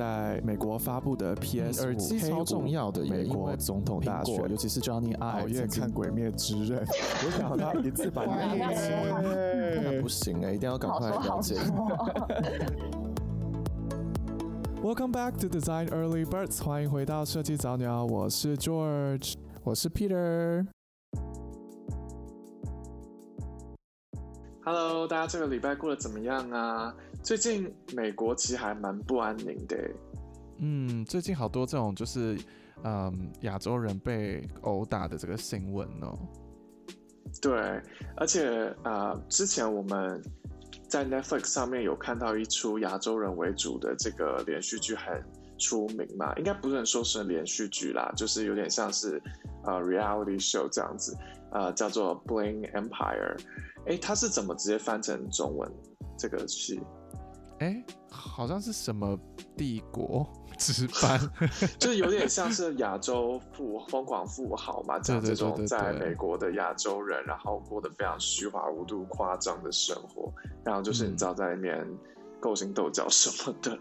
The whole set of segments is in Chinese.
在美国发布的 PS 耳机超重要的，美国总统大选，尤其是 Johnny Ive 熬夜 看《鬼灭之刃》，我想他一次把那一起，不行哎、欸，一定要赶快了解。Welcome back to Design Early Birds，欢迎回到设计早鸟，我是 George，我是 Peter。Hello，大家这个礼拜过得怎么样啊？最近美国其实还蛮不安宁的。嗯，最近好多这种就是，嗯，亚洲人被殴打的这个新闻哦。对，而且呃，之前我们在 Netflix 上面有看到一出亚洲人为主的这个连续剧，很出名嘛，应该不能说是连续剧啦，就是有点像是呃 reality show 这样子，呃，叫做 Bling Empire。哎，它是怎么直接翻成中文这个戏？哎，好像是什么帝国 值班，就是有点像是亚洲富疯狂富豪嘛，讲这种在美国的亚洲人，然后过得非常虚华无度、夸张的生活，然后就是你知道在里面勾心斗角什么的。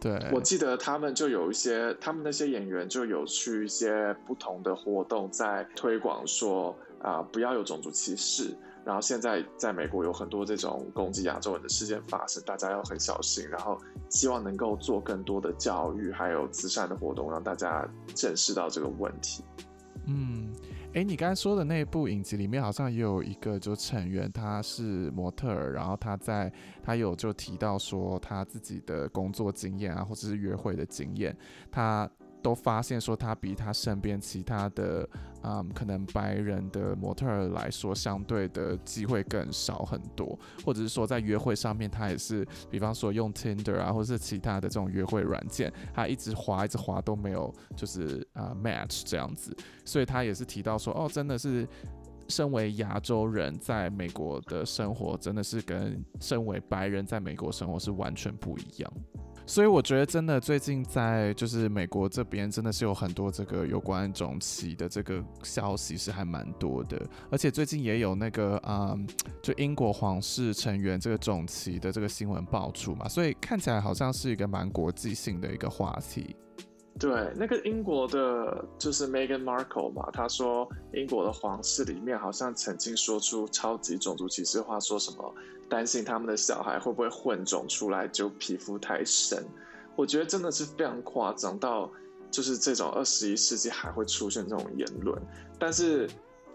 对，我记得他们就有一些，他们那些演员就有去一些不同的活动，在推广说啊、呃，不要有种族歧视。然后现在在美国有很多这种攻击亚洲人的事件发生，大家要很小心。然后希望能够做更多的教育，还有慈善的活动，让大家正视到这个问题。嗯，哎，你刚才说的那部影集里面好像也有一个就成员，他是模特儿，然后他在他有就提到说他自己的工作经验啊，或者是约会的经验，他。都发现说他比他身边其他的，嗯，可能白人的模特儿来说，相对的机会更少很多，或者是说在约会上面，他也是，比方说用 Tinder 啊，或者是其他的这种约会软件，他一直滑一直滑都没有，就是啊、match 这样子，所以他也是提到说，哦，真的是身为亚洲人在美国的生活，真的是跟身为白人在美国生活是完全不一样。所以我觉得，真的最近在就是美国这边，真的是有很多这个有关种旗的这个消息是还蛮多的，而且最近也有那个啊、就英国皇室成员这个种旗的这个新闻爆出嘛，所以看起来好像是一个蛮国际性的一个话题。对，那个英国的，就是 Meghan Markle 嘛，他说英国的皇室里面好像曾经说出超级种族歧视话，说什么担心他们的小孩会不会混种出来就皮肤太深。我觉得真的是非常夸张到，就是这种二十一世纪还会出现这种言论，但是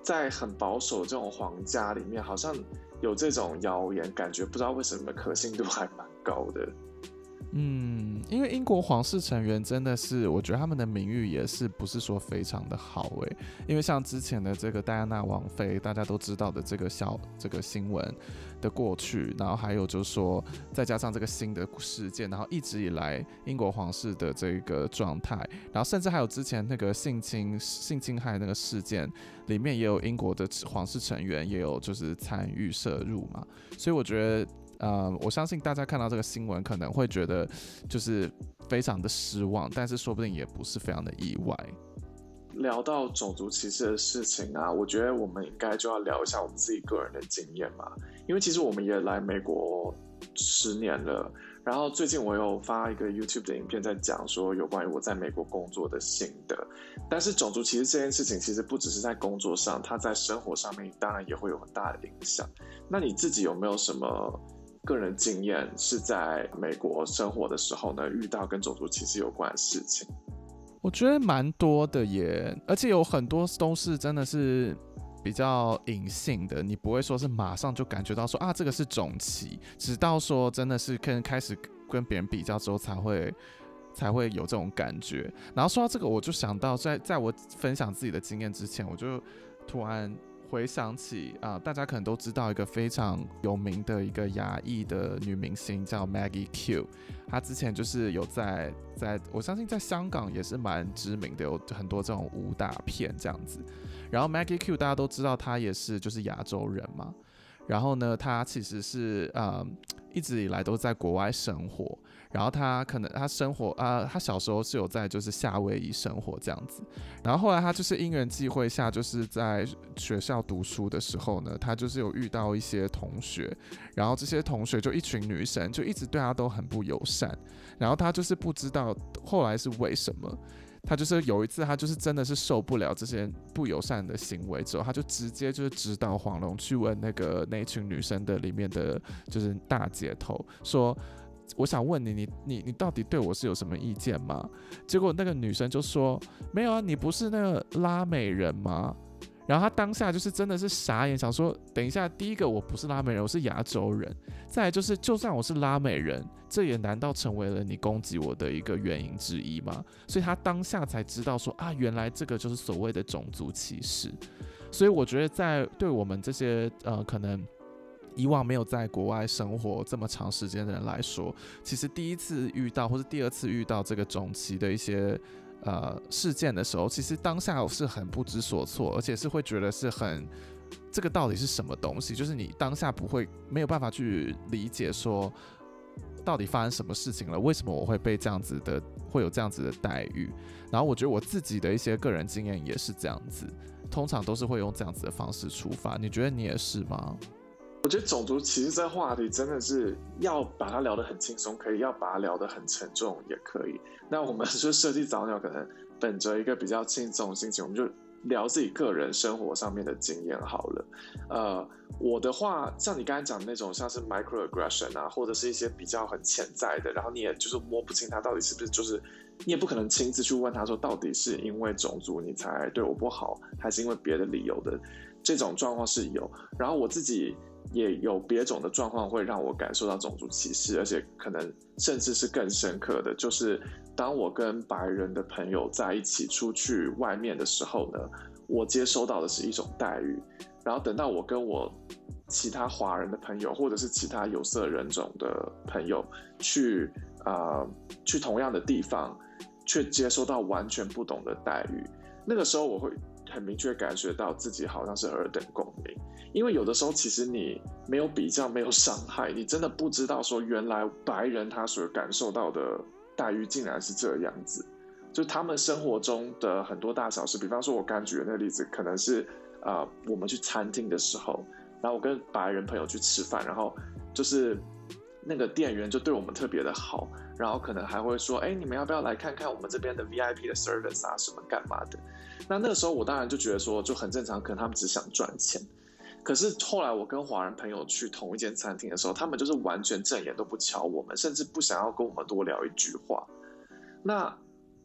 在很保守这种皇家里面，好像有这种谣言，感觉不知道为什么可信度还蛮高的。嗯，因为英国皇室成员真的是，我觉得他们的名誉也是不是说非常的好诶。因为像之前的这个戴安娜王妃，大家都知道的这个小这个新闻的过去，然后还有就是说，再加上这个新的事件，然后一直以来英国皇室的这个状态，然后甚至还有之前那个性侵性侵害那个事件里面，也有英国的皇室成员也有就是参与涉入嘛，所以我觉得。呃，我相信大家看到这个新闻可能会觉得就是非常的失望，但是说不定也不是非常的意外。聊到种族歧视的事情啊，我觉得我们应该就要聊一下我们自己个人的经验嘛，因为其实我们也来美国十年了，然后最近我有发一个 YouTube 的影片在讲说有关于我在美国工作的心得，但是种族歧视这件事情其实不只是在工作上，它在生活上面当然也会有很大的影响。那你自己有没有什么？个人经验是在美国生活的时候呢，遇到跟种族歧视有关的事情，我觉得蛮多的耶，而且有很多都是真的是比较隐性的，你不会说是马上就感觉到说啊，这个是种歧，直到说真的是跟开始跟别人比较之后才会才会有这种感觉。然后说到这个，我就想到在在我分享自己的经验之前，我就突然。回想起啊、大家可能都知道一个非常有名的一个亚裔的女明星叫 Maggie Q，她之前就是有在在，我相信在香港也是蛮知名的，有很多这种武打片这样子。然后 Maggie Q 大家都知道她也是就是亚洲人嘛，然后呢，她其实是呃一直以来都在国外生活。然后他可能他生活啊、他小时候是有在就是夏威夷生活这样子，然后后来他就是因缘际会下，就是在学校读书的时候呢，他就是有遇到一些同学，然后这些同学就一群女生就一直对他都很不友善，然后他就是不知道后来是为什么，他就是有一次他就是真的是受不了这些不友善的行为之后，他就直接就是指导黄龙去问那个那群女生的里面的就是大姐头说。我想问你，你你你到底对我是有什么意见吗？结果那个女生就说没有啊，你不是那个拉美人吗？然后她当下就是真的是傻眼，想说等一下，第一个我不是拉美人，我是亚洲人。再来就是，就算我是拉美人，这也难道成为了你攻击我的一个原因之一吗？所以她当下才知道说啊，原来这个就是所谓的种族歧视。所以我觉得在对我们这些呃可能。以往没有在国外生活这么长时间的人来说，其实第一次遇到或者第二次遇到这个种族的一些呃事件的时候，其实当下是很不知所措，而且是会觉得是很这个到底是什么东西？就是你当下不会没有办法去理解说到底发生什么事情了，为什么我会被这样子的会有这样子的待遇？然后我觉得我自己的一些个人经验也是这样子，通常都是会用这样子的方式出发。你觉得你也是吗？我觉得种族歧视这话题真的是要把它聊得很轻松，可以；要把它聊得很沉重，也可以。那我们 就设计早鸟，可能本着一个比较轻松的心情，我们就聊自己个人生活上面的经验好了。呃，我的话，像你刚才讲的那种，像是 microaggression 啊，或者是一些比较很潜在的，然后你也就是摸不清他到底是不是，就是你也不可能亲自去问他说，到底是因为种族你才对我不好，还是因为别的理由的？这种状况是有。然后我自己。也有别种的状况会让我感受到种族歧视，而且可能甚至是更深刻的，就是当我跟白人的朋友在一起出去外面的时候呢，我接收到的是一种待遇，然后等到我跟我其他华人的朋友或者是其他有色人种的朋友去啊、去同样的地方，却接收到完全不同的待遇，那个时候我会。很明确感觉到自己好像是尔等公民，因为有的时候其实你没有比较，没有伤害，你真的不知道说原来白人他所感受到的待遇竟然是这样子，就他们生活中的很多大小事，比方说我刚举的那个例子，可能是啊、我们去餐厅的时候，然后我跟白人朋友去吃饭，然后就是那个店员就对我们特别的好，然后可能还会说，哎，你们要不要来看看我们这边的 VIP 的 service 啊，什么干嘛的。那那个时候，我当然就觉得说就很正常，可能他们只想赚钱。可是后来我跟华人朋友去同一间餐厅的时候，他们就是完全正眼都不瞧我们，甚至不想要跟我们多聊一句话。那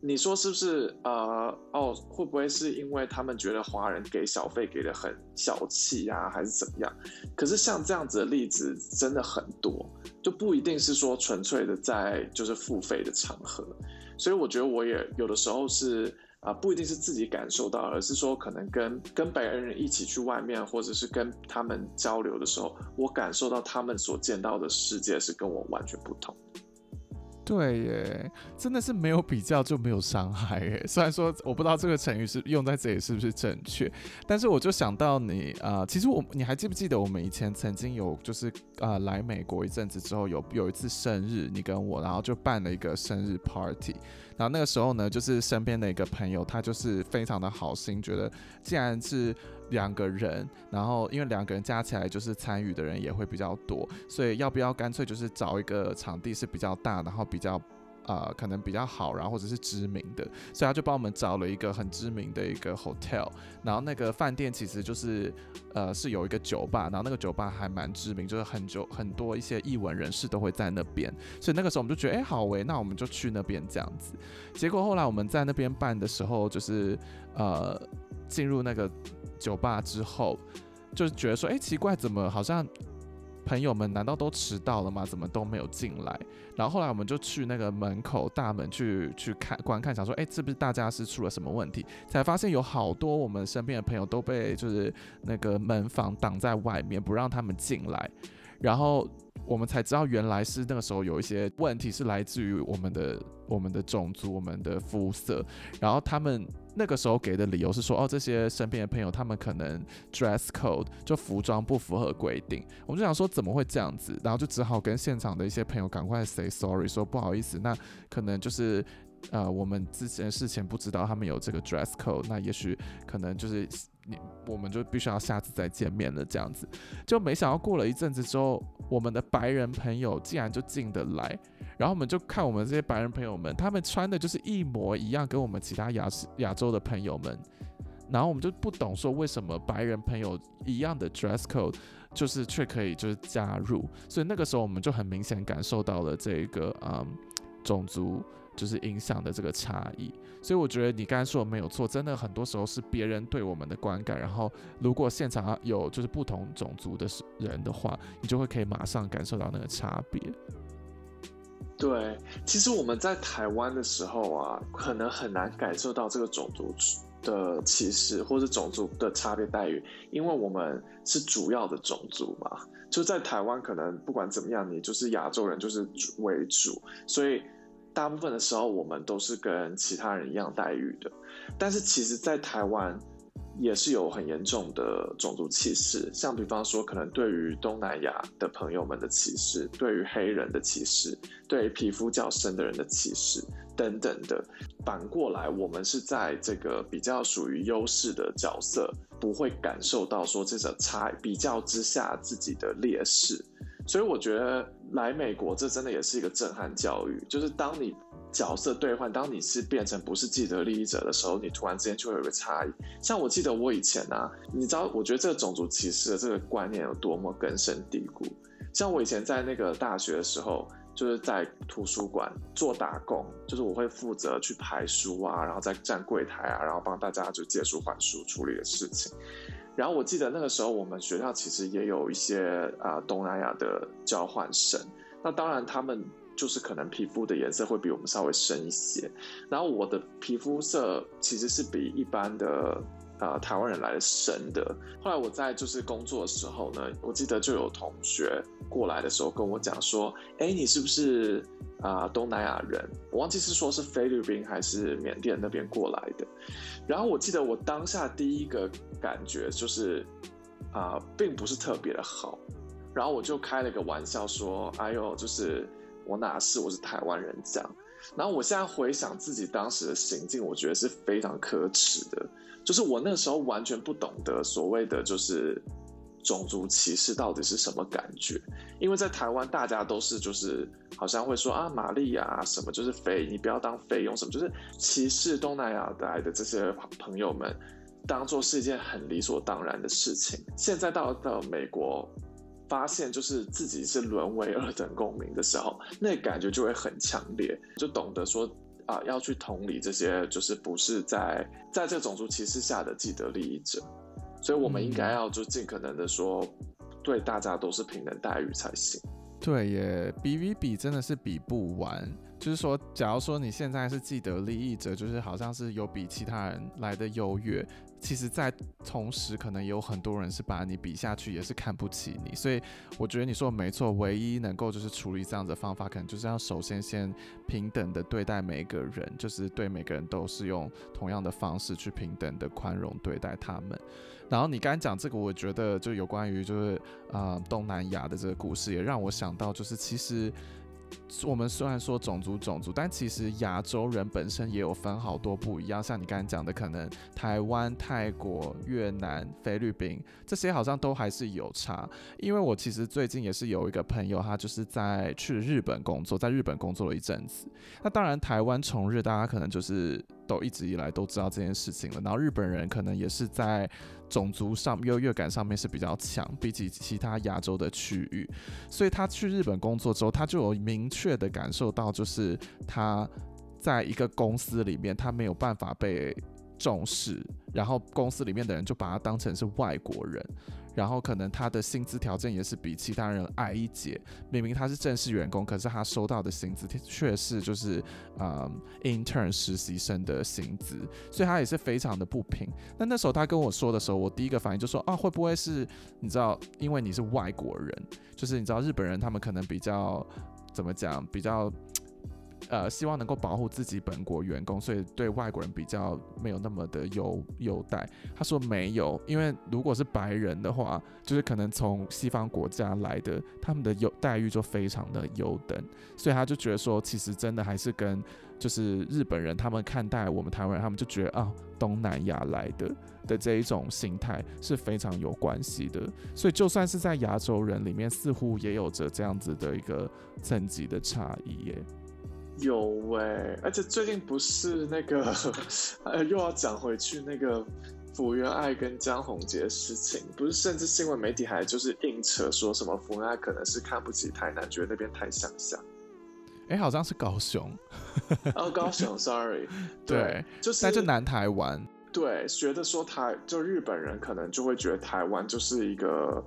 你说是不是？呃，哦，会不会是因为他们觉得华人给小费给的很小气呀，还是怎么样？可是像这样子的例子真的很多，就不一定是说纯粹的在就是付费的场合。所以我觉得我也有的时候是。啊，不一定是自己感受到，而是说可能跟跟白人一起去外面，或者是跟他们交流的时候，我感受到他们所见到的世界是跟我完全不同。对耶，真的是没有比较就没有伤害耶。虽然说我不知道这个成语是用在这里是不是正确，但是我就想到你啊、呃，其实我你还记不记得我们以前曾经有就是啊、呃、来美国一阵子之后有有一次生日，你跟我然后就办了一个生日 party。然后那个时候呢，就是身边的一个朋友，他就是非常的好心，觉得既然是两个人，然后因为两个人加起来就是参与的人也会比较多，所以要不要干脆就是找一个场地是比较大，然后比较。呃，可能比较好，然后或者是知名的，所以他就帮我们找了一个很知名的一个 hotel，然后那个饭店其实就是呃是有一个酒吧，然后那个酒吧还蛮知名，就是很久很多一些艺文人士都会在那边，所以那个时候我们就觉得，哎，好喂，那我们就去那边这样子。结果后来我们在那边办的时候，就是呃进入那个酒吧之后，就是觉得说，哎，奇怪，怎么好像。朋友们难道都迟到了吗？怎么都没有进来？然后后来我们就去那个门口大门去去看观看，想说，哎，是不是大家是出了什么问题？才发现有好多我们身边的朋友都被就是那个门房挡在外面，不让他们进来。然后我们才知道，原来是那个时候有一些问题是来自于我们的我们的种族、我们的肤色。然后他们那个时候给的理由是说，哦，这些身边的朋友他们可能 dress code 就服装不符合规定，我就想说怎么会这样子，然后就只好跟现场的一些朋友赶快 say sorry，说不好意思，那可能就是呃我们之前事前不知道他们有这个 dress code，那也许可能就是我们就必须要下次再见面了这样子，就没想到过了一阵子之后，我们的白人朋友竟然就进得来。然后我们就看我们这些白人朋友们，他们穿的就是一模一样，跟我们其他亚亚洲的朋友们。然后我们就不懂说为什么白人朋友一样的 dress code，就是却可以就是加入。所以那个时候我们就很明显感受到了这个嗯种族就是影响的这个差异。所以我觉得你刚才说的没有错，真的很多时候是别人对我们的观感。然后如果现场有就是不同种族的人的话，你就会可以马上感受到那个差别。对，其实我们在台湾的时候啊，可能很难感受到这个种族的歧视或者种族的差别待遇，因为我们是主要的种族嘛。就在台湾，可能不管怎么样，你就是亚洲人就是为主，所以大部分的时候我们都是跟其他人一样待遇的。但是其实，在台湾。也是有很严重的种族歧视，像比方说，可能对于东南亚的朋友们的歧视，对于黑人的歧视，对于皮肤较深的人的歧视等等的。反过来，我们是在这个比较属于优势的角色，不会感受到说这种差比较之下自己的劣势。所以我觉得来美国，这真的也是一个震撼教育，就是当你。角色兑换，当你是变成不是既得利益者的时候，你突然之间就会有个差异。像我记得我以前啊，你知道，我觉得这个种族歧视的这个观念有多么根深蒂固。像我以前在那个大学的时候，就是在图书馆做打工，就是我会负责去排书啊，然后再站柜台啊，然后帮大家就借书还书处理的事情。然后我记得那个时候，我们学校其实也有一些啊、东南亚的交换生，那当然他们。就是可能皮肤的颜色会比我们稍微深一些，然后我的皮肤色其实是比一般的呃台湾人来的深的。后来我在就是工作的时候呢，我记得就有同学过来的时候跟我讲说：“哎，你是不是啊、呃、东南亚人？”我忘记是说是菲律宾还是缅甸那边过来的。然后我记得我当下第一个感觉就是啊、呃，并不是特别的好。然后我就开了个玩笑说：“哎呦，就是。”我哪是，我是台湾人这样，然后我现在回想自己当时的行径，我觉得是非常可耻的。就是我那时候完全不懂得所谓的就是种族歧视到底是什么感觉，因为在台湾大家都是就是好像会说啊玛丽亚什么就是菲，你不要当菲佣什么，就是歧视东南亚来的这些朋友们，当做是一件很理所当然的事情。现在到到美国。发现就是自己是沦为二等公民的时候，那感觉就会很强烈，就懂得说啊，要去同理这些就是不是在在这个种族歧视下的既得利益者，所以我们应该要就尽可能的说，对大家都是平等待遇才行。对耶，比比比真的是比不完。就是说，假如说你现在是既得利益者，就是好像是有比其他人来的优越。其实，在同时，可能有很多人是把你比下去，也是看不起你。所以，我觉得你说的没错，唯一能够就是处理这样子的方法，可能就是要首先先平等的对待每个人，就是对每个人都是用同样的方式去平等的宽容对待他们。然后你刚才讲这个，我觉得就有关于就是啊、呃、东南亚的这个故事，也让我想到就是其实。我们虽然说种族种族，但其实亚洲人本身也有分好多不一样。像你刚才讲的，可能台湾、泰国、越南、菲律宾这些好像都还是有差。因为我其实最近也是有一个朋友，他就是在去日本工作，在日本工作了一阵子。那当然，台湾从日大家可能就是都一直以来都知道这件事情了。然后日本人可能也是在。种族上优越感上面是比较强，比起其他亚洲的区域，所以他去日本工作之后，他就有明确的感受到，就是他在一个公司里面，他没有办法被重视，然后公司里面的人就把他当成是外国人。然后可能他的薪资条件也是比其他人矮一截，明明他是正式员工，可是他收到的薪资却是就是嗯 intern 实习生的薪资，所以他也是非常的不平。那那时候他跟我说的时候，我第一个反应就说啊，会不会是你知道，因为你是外国人，就是你知道日本人他们可能比较怎么讲，比较呃，希望能够保护自己本国员工，所以对外国人比较没有那么的优优待。他说没有，因为如果是白人的话，就是可能从西方国家来的，他们的优待遇就非常的优等，所以他就觉得说，其实真的还是跟就是日本人他们看待我们台湾人，他们就觉得啊，东南亚来的的这一种心态是非常有关系的。所以就算是在亚洲人里面，似乎也有着这样子的一个层级的差异耶。有喂、欸，而且最近不是那个，呃，又要讲回去那个福原爱跟江宏杰的事情，不是，甚至新闻媒体还就是硬扯说什么福原爱可能是看不起台南，觉得那边太乡下。哎、欸，好像是高雄。哦，高雄，sorry，对，对就是在这南台湾，对，觉得说台就日本人可能就会觉得台湾就是一个。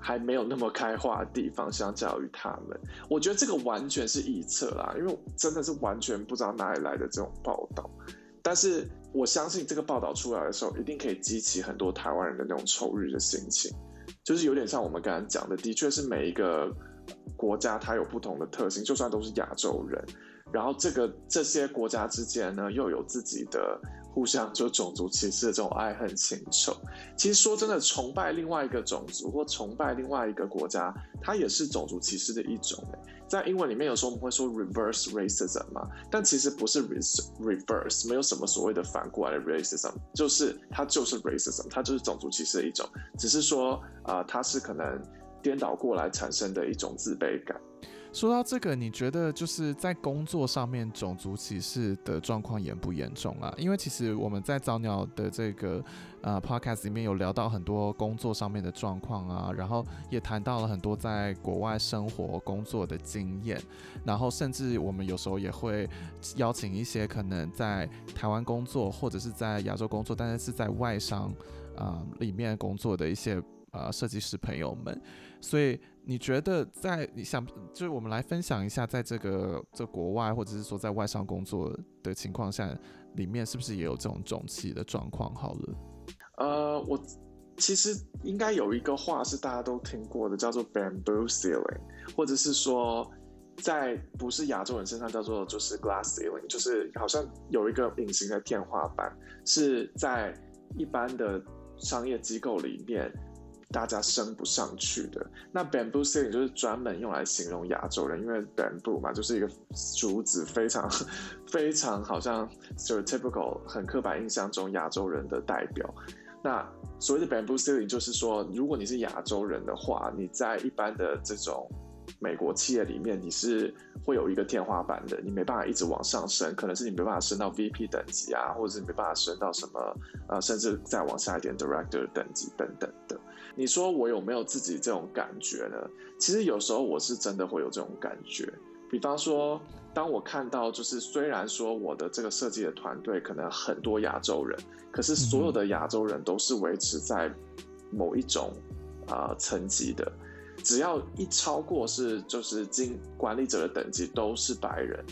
还没有那么开化的地方，相较于他们，我觉得这个完全是臆测啦，因为真的是完全不知道哪里来的这种报道。但是我相信这个报道出来的时候，一定可以激起很多台湾人的那种仇日的心情，就是有点像我们刚刚讲的，的确是每一个国家它有不同的特性，就算都是亚洲人，然后这个这些国家之间呢，又有自己的。互相就种族歧视的这种爱恨情仇，其实说真的，崇拜另外一个种族或崇拜另外一个国家，它也是种族歧视的一种。在英文里面，有时候我们会说 reverse racism 嘛，但其实不是 reverse，没有什么所谓的反过来的 racism，就是它就是 racism，它就是种族歧视的一种，只是说啊、它是可能颠倒过来产生的一种自卑感。说到这个，你觉得就是在工作上面种族歧视的状况严不严重啊？因为其实我们在早鸟的这个呃 podcast 里面有聊到很多工作上面的状况啊，然后也谈到了很多在国外生活工作的经验，然后甚至我们有时候也会邀请一些可能在台湾工作或者是在亚洲工作，但是是在外商啊、里面工作的一些呃设计师朋友们，所以。你觉得在你想就是我们来分享一下，在这个这国外或者是说在外商工作的情况下，里面是不是也有这种种歧的状况？好了，呃，我其实应该有一个话是大家都听过的，叫做 bamboo ceiling，或者是说在不是亚洲人身上叫做就是 glass ceiling，就是好像有一个隐形的天花板，是在一般的商业机构里面。大家升不上去的。那 bamboo ceiling 就是专门用来形容亚洲人，因为 bamboo 嘛，就是一个竹子，非常 非常好像就是 typical 很刻板印象中亚洲人的代表。那所谓的 bamboo ceiling 就是说，如果你是亚洲人的话，你在一般的这种美国企业里面，你是会有一个天花板的，你没办法一直往上升，可能是你没办法升到 VP 等级啊，或者是你没办法升到什么呃，甚至再往下一点 director 等级等等的。你说我有没有自己这种感觉呢？其实有时候我是真的会有这种感觉。比方说，当我看到就是虽然说我的这个设计的团队可能很多亚洲人，可是所有的亚洲人都是维持在某一种啊、呃、层级的，只要一超过是就是经管理者的等级都是白人，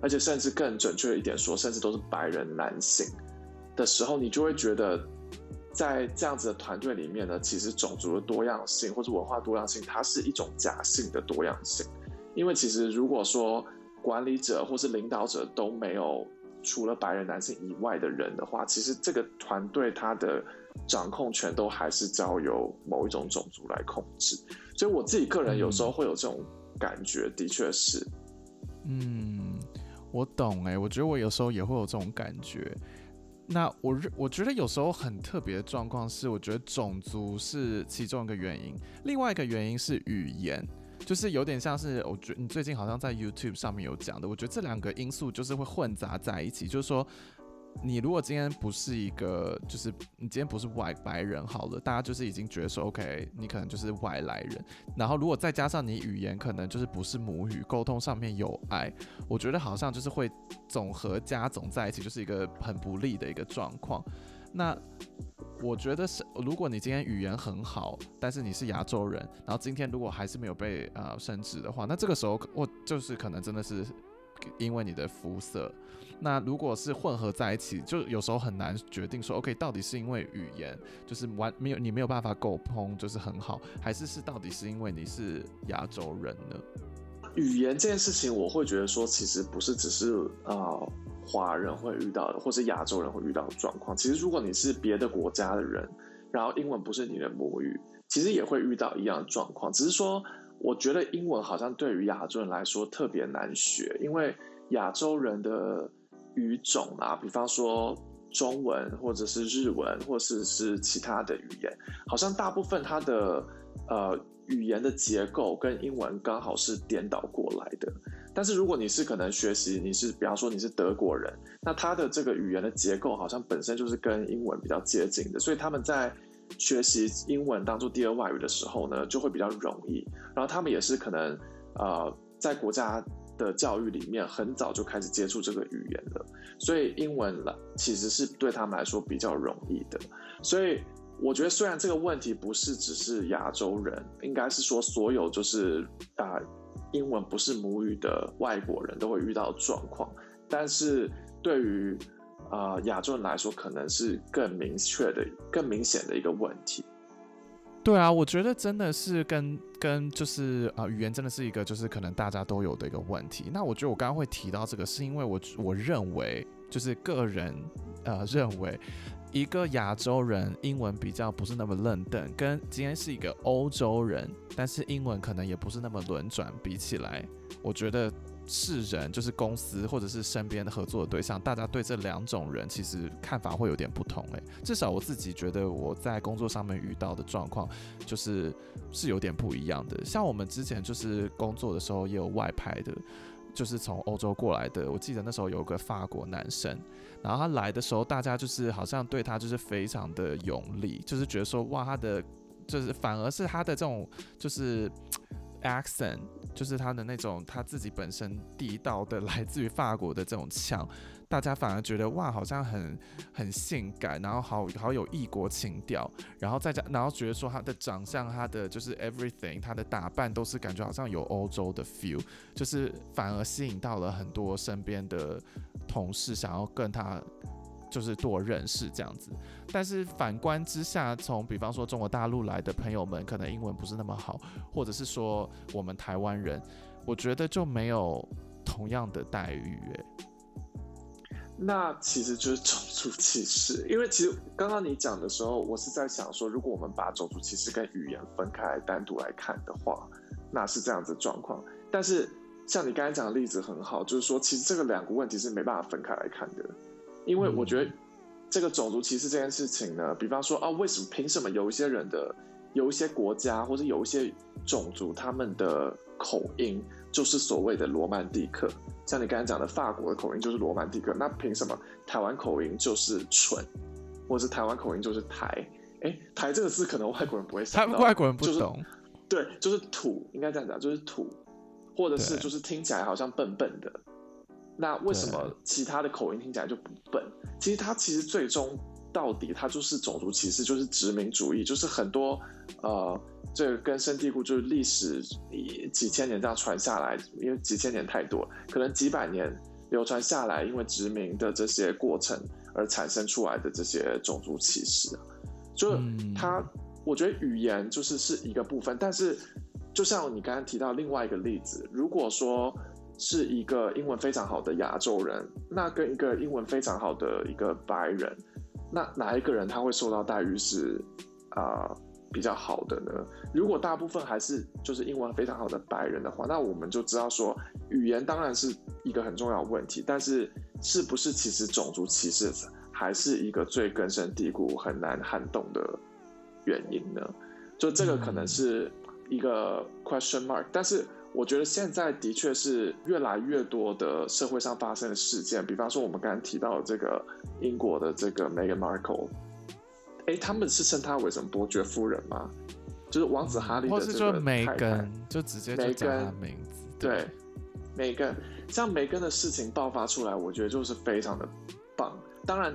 而且甚至更准确一点说，甚至都是白人男性的时候，你就会觉得。在这样子的团队里面呢，其实种族的多样性或者文化多样性，它是一种假性的多样性。因为其实如果说管理者或是领导者都没有除了白人男性以外的人的话，其实这个团队它的掌控权都还是交由某一种种族来控制。所以我自己个人有时候会有这种感觉，的确是。嗯，我懂哎、欸，我觉得我有时候也会有这种感觉。那我我觉得有时候很特别的状况是，我觉得种族是其中一个原因，另外一个原因是语言，就是有点像是我觉你最近好像在 YouTube 上面有讲的，我觉得这两个因素就是会混杂在一起，就是说。你如果今天不是一个，就是你今天不是外白人好了，大家就是已经觉得说，OK，你可能就是外来人。然后如果再加上你语言可能就是不是母语，沟通上面有碍，我觉得好像就是会总和加总在一起，就是一个很不利的一个状况。那我觉得是，如果你今天语言很好，但是你是亚洲人，然后今天如果还是没有被呃升职的话，那这个时候我就是可能真的是因为你的肤色。那如果是混合在一起，就有时候很难决定说，OK，到底是因为语言就是完没有你没有办法沟通就是很好，还是是到底是因为你是亚洲人呢？语言这件事情，我会觉得说，其实不是只是呃华人会遇到的，或是亚洲人会遇到的状况。其实如果你是别的国家的人，然后英文不是你的母语，其实也会遇到一样的状况。只是说，我觉得英文好像对于亚洲人来说特别难学，因为亚洲人的语种啊，比方说中文或者是日文，或者是其他的语言，好像大部分它的呃。语言的结构跟英文刚好是颠倒过来的，但是如果你是可能学习，你是比方说你是德国人，那他的这个语言的结构好像本身就是跟英文比较接近的，所以他们在学习英文当做第二外语的时候呢，就会比较容易。然后他们也是可能呃在国家的教育里面很早就开始接触这个语言了，所以英文了其实是对他们来说比较容易的，所以。我觉得虽然这个问题不是只是亚洲人，应该是说所有就是啊、英文不是母语的外国人都会遇到状况，但是对于、呃、亚洲人来说，可能是更明确的、更明显的一个问题。对啊，我觉得真的是跟跟就是啊、语言真的是一个就是可能大家都有的一个问题。那我觉得我刚刚会提到这个，是因为我我认为就是个人呃认为。一个亚洲人英文比较不是那么轮转，跟今天是一个欧洲人，但是英文可能也不是那么轮转，比起来，我觉得是人就是公司或者是身边的合作的对象，大家对这两种人其实看法会有点不同。诶，至少我自己觉得我在工作上面遇到的状况就是是有点不一样的。像我们之前就是工作的时候也有外派的。就是从欧洲过来的，我记得那时候有个法国男生，然后他来的时候，大家就是好像对他就是非常的用力，就是觉得说哇，他的就是反而是他的这种就是 accent，就是他的那种他自己本身地道的 来自于法国的这种腔。大家反而觉得哇，好像很很性感，然后好好有异国情调，然后再加，然后觉得说他的长相，他的就是 everything，他的打扮都是感觉好像有欧洲的 feel，就是反而吸引到了很多身边的同事，想要跟他就是多认识这样子。但是反观之下，从比方说中国大陆来的朋友们，可能英文不是那么好，或者是说我们台湾人，我觉得就没有同样的待遇诶。那其实就是种族歧视，因为其实刚刚你讲的时候，我是在想说，如果我们把种族歧视跟语言分开单独来看的话，那是这样子状况。但是像你刚才讲的例子很好，就是说，其实这个两个问题是没办法分开来看的，因为我觉得这个种族歧视这件事情呢，比方说啊，为什么凭什么有一些人的，有一些国家或者有一些种族他们的口音就是所谓的罗曼蒂克？像你刚才讲的，法国的口音就是罗曼蒂克，那凭什么台湾口音就是蠢，或者是台湾口音就是台？哎、欸，台这个字可能外国人不会想到，外国人不懂，就是，对，就是土，应该这样讲，就是土，或者是就是听起来好像笨笨的。那为什么其他的口音听起来就不笨？其实它其实最终到底它就是种族歧视，就是殖民主义，就是很多呃。这个根深蒂固，就是历史几千年这样传下来，因为几千年太多，可能几百年流传下来，因为殖民的这些过程而产生出来的这些种族歧视，就它，我觉得语言就是是一个部分，但是就像你刚刚提到另外一个例子，如果说是一个英文非常好的亚洲人，那跟一个英文非常好的一个白人，那哪一个人他会受到待遇是啊？比较好的呢？如果大部分还是就是英文非常好的白人的话，那我们就知道说，语言当然是一个很重要问题，但是是不是其实种族歧视还是一个最根深蒂固、很难撼动的原因呢？就这个可能是一个 question mark，但是我觉得现在的确是越来越多的社会上发生的事件，比方说我们刚刚提到的这个英国的这个 Meghan Markle。哎，他们是称她为什么伯爵夫人吗？就是王子哈利的这个梅根，就直接就叫他名字。对，梅根，像梅根的事情爆发出来，我觉得就是非常的棒。当然，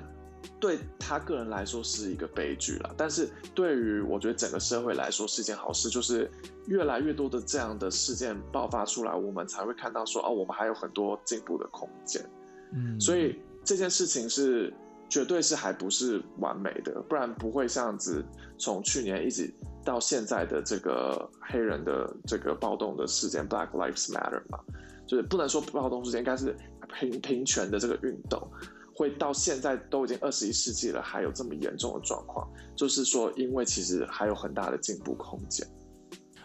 对他个人来说是一个悲剧了，但是对于我觉得整个社会来说是一件好事，就是越来越多的这样的事件爆发出来，我们才会看到说，哦，我们还有很多进步的空间。嗯，所以这件事情是。绝对是还不是完美的，不然不会这样子从去年一直到现在的这个黑人的这个暴动的事件 Black Lives Matter 嘛，就是不能说暴动事件，应该是平平权的这个运动，会到现在都已经二十一世纪了，还有这么严重的状况，就是说，因为其实还有很大的进步空间。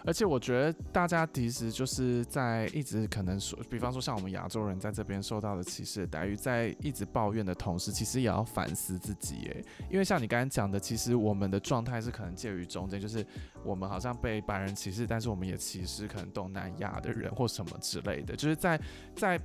而且我觉得大家其实就是在一直可能说，比方说像我们亚洲人在这边受到的歧视的待遇，在一直抱怨的同时，其实也要反思自己耶。因为像你刚才讲的，其实我们的状态是可能介于中间，就是我们好像被白人歧视，但是我们也歧视可能东南亚的人或什么之类的。就是在在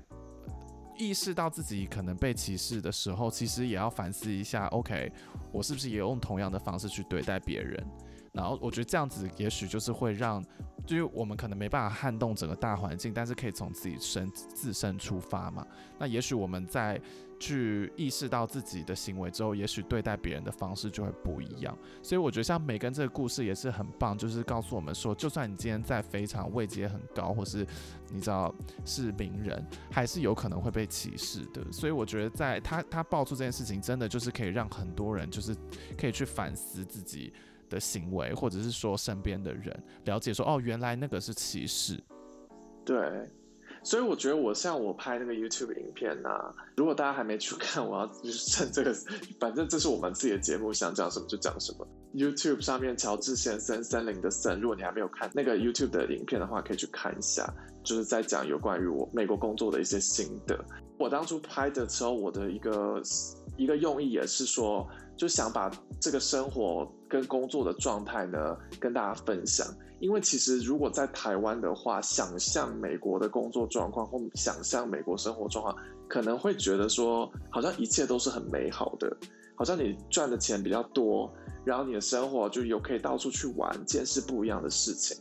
意识到自己可能被歧视的时候，其实也要反思一下，OK，我是不是也用同样的方式去对待别人？然后我觉得这样子也许就是会让，就是我们可能没办法撼动整个大环境，但是可以从自己身自身出发嘛。那也许我们在去意识到自己的行为之后，也许对待别人的方式就会不一样。所以我觉得像梅根这个故事也是很棒，就是告诉我们说，就算你今天在非常位阶很高，或是你知道是名人，还是有可能会被歧视的。所以我觉得在他他爆出这件事情，真的就是可以让很多人就是可以去反思自己的行为，或者是说身边的人了解说，哦，原来那个是歧视。对，所以我觉得我像我拍那个 YouTube 影片呐、啊，如果大家还没去看，我要就 是趁这个，反正这是我们自己的节目，想讲什么就讲什么。YouTube 上面乔治先生森林的森，如果你还没有看那个 YouTube 的影片的话，可以去看一下，就是在讲有关于我美国工作的一些心得。我当初拍的时候，我的一个一个用意也是说。就想把这个生活跟工作的状态呢跟大家分享，因为其实如果在台湾的话，想象美国的工作状况或想象美国生活状况，可能会觉得说好像一切都是很美好的，好像你赚的钱比较多，然后你的生活就有可以到处去玩，见识不一样的事情。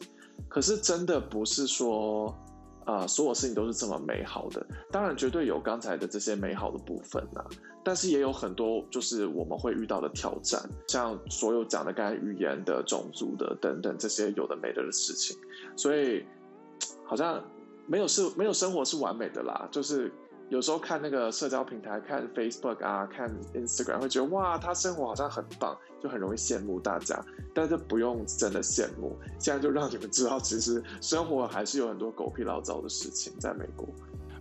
可是真的不是说啊，所有事情都是这么美好的，当然绝对有刚才的这些美好的部分啊。但是也有很多就是我们会遇到的挑战，像所有讲的刚才语言的、种族的等等这些有的没的的事情，所以好像没有是没有生活是完美的啦。就是有时候看那个社交平台，看 Facebook 啊，看 Instagram，会觉得哇，他生活好像很棒，就很容易羡慕大家。但是不用真的羡慕，现在就让你们知道，其实生活还是有很多狗屁老糟的事情在美国。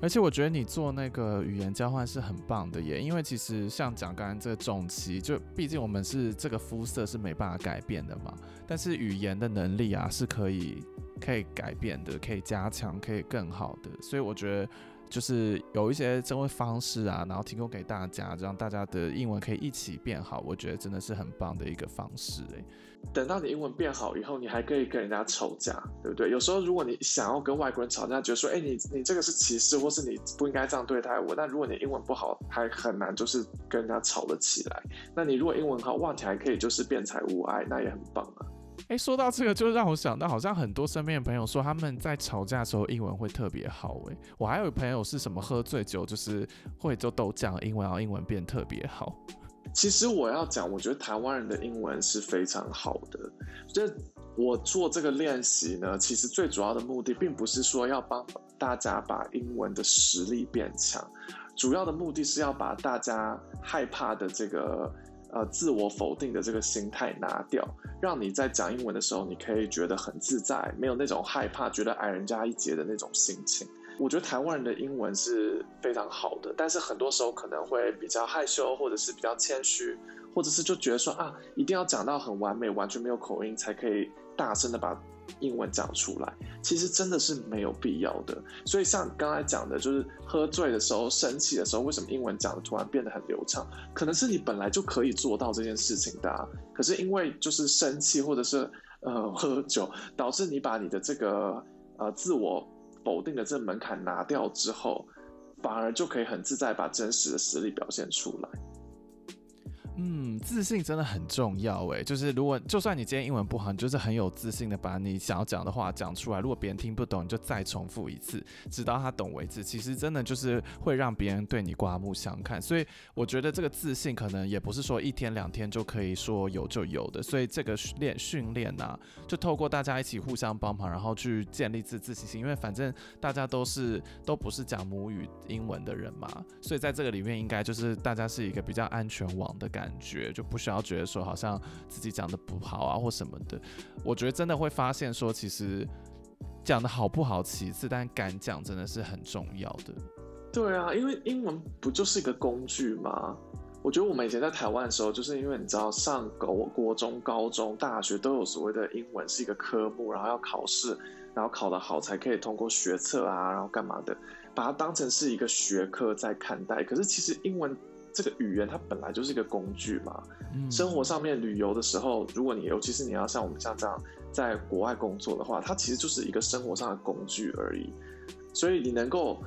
而且我觉得你做那个语言交换是很棒的耶，因为其实像讲刚才这个种期，就毕竟我们是这个肤色是没办法改变的嘛，但是语言的能力啊是可以可以改变的，可以加强，可以更好的，所以我觉得就是有一些这种方式啊，然后提供给大家，让大家的英文可以一起变好，我觉得真的是很棒的一个方式诶。等到你英文变好以后，你还可以跟人家吵架，对不对？有时候如果你想要跟外国人吵架，觉得说，哎，你你这个是歧视，或是你不应该这样对待我。但如果你英文不好，还很难就是跟人家吵得起来。那你如果英文好，哇，你还可以就是辩才无碍，那也很棒啊。哎，说到这个，就让我想到，好像很多身边的朋友说他们在吵架的时候英文会特别好。哎，我还有朋友是什么喝醉酒就是会就都讲英文，然后英文变特别好。其实我要讲，我觉得台湾人的英文是非常好的。就我做这个练习呢，其实最主要的目的，并不是说要帮大家把英文的实力变强，主要的目的是要把大家害怕的这个呃自我否定的这个心态拿掉，让你在讲英文的时候，你可以觉得很自在，没有那种害怕、觉得矮人家一截的那种心情。我觉得台湾人的英文是非常好的，但是很多时候可能会比较害羞，或者是比较谦虚，或者是就觉得说啊，一定要讲到很完美，完全没有口音才可以大声的把英文讲出来。其实真的是没有必要的。所以像刚才讲的，就是喝醉的时候、生气的时候，为什么英文讲的突然变得很流畅？可能是你本来就可以做到这件事情的，可是因为就是生气或者是呃 喝酒，导致你把你的这个呃自我。否定的这门槛拿掉之后，反而就可以很自在把真实的实力表现出来。嗯，自信真的很重要诶。就是如果就算你今天英文不好，你就是很有自信的把你想要讲的话讲出来。如果别人听不懂，你就再重复一次，直到他懂为止。其实真的就是会让别人对你刮目相看。所以我觉得这个自信可能也不是说一天两天就可以说有就有的。所以这个练训练呢，就透过大家一起互相帮忙，然后去建立自自信心。因为反正大家都是都不是讲母语英文的人嘛，所以在这个里面应该就是大家是一个比较安全网的感觉。感觉就不需要觉得说好像自己讲的不好啊或什么的，我觉得真的会发现说其实讲的好不好其次，但敢讲真的是很重要的。对啊，因为英文不就是一个工具吗？我觉得我们以前在台湾的时候，就是因为你知道上国国中、高中、大学都有所谓的英文是一个科目，然后要考试，然后考得好才可以通过学测啊，然后干嘛的，把它当成是一个学科在看待。可是其实英文。这个语言它本来就是一个工具嘛，嗯，生活上面旅游的时候，如果你尤其是你要像我们像这样在国外工作的话，它其实就是一个生活上的工具而已。所以你能够，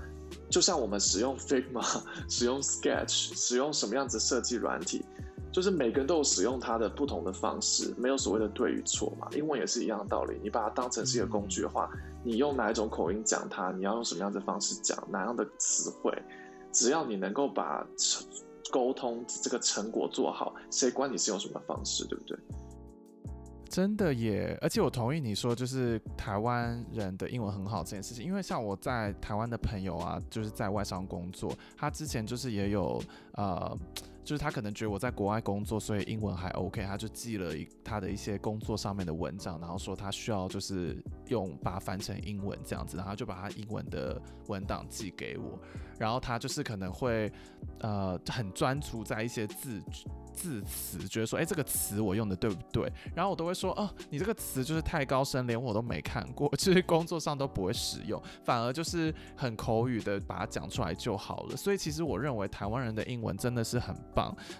就像我们使用 Figma、使用 Sketch、使用什么样子设计软体，就是每个人都有使用它的不同的方式，没有所谓的对与错嘛。英文也是一样的道理，你把它当成是一个工具的话，你用哪一种口音讲它，你要用什么样的方式讲，哪样的词汇，只要你能够把。沟通这个成果做好，谁管你是用什么方式，对不对？真的也！而且我同意你说，就是台湾人的英文很好这件事情，因为像我在台湾的朋友啊，就是在外商工作，他之前就是也有呃。就是他可能觉得我在国外工作，所以英文还 OK，他就寄了一他的一些工作上面的文章，然后说他需要就是用把它翻成英文这样子，然后就把他英文的文档寄给我，然后他就是可能会呃很专注在一些字字词，觉得说哎、这个词我用的对不对？然后我都会说哦你这个词就是太高深，连我都没看过，其 实工作上都不会使用，反而就是很口语的把它讲出来就好了。所以其实我认为台湾人的英文真的是很。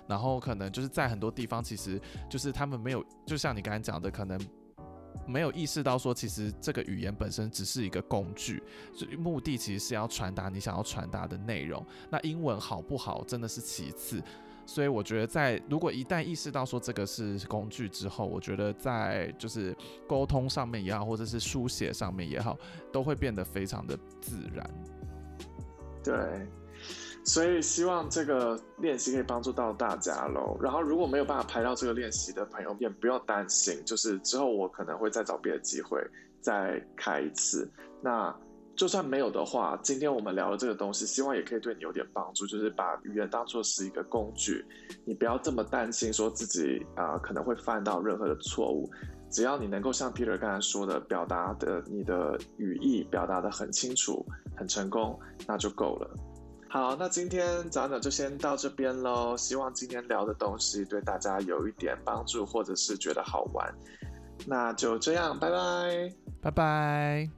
然后可能就是在很多地方，其实就是他们没有，就像你刚才讲的，可能没有意识到说，其实这个语言本身只是一个工具，所以目的其实是要传达你想要传达的内容。那英文好不好，真的是其次。所以我觉得，在如果一旦意识到说这个是工具之后，我觉得在就是沟通上面也好，或者是书写上面也好，都会变得非常的自然。对。所以希望这个练习可以帮助到大家喽。然后如果没有办法拍到这个练习的朋友，也不要担心，就是之后我可能会再找别的机会再开一次。那就算没有的话，今天我们聊的这个东西，希望也可以对你有点帮助，就是把语言当作是一个工具，你不要这么担心说自己啊、可能会犯到任何的错误。只要你能够像 Peter 刚才说的，表达的你的语义表达的很清楚、很成功，那就够了。好，那今天咱俩就先到这边喽。希望今天聊的东西对大家有一点帮助，或者是觉得好玩。那就这样，拜拜，拜拜。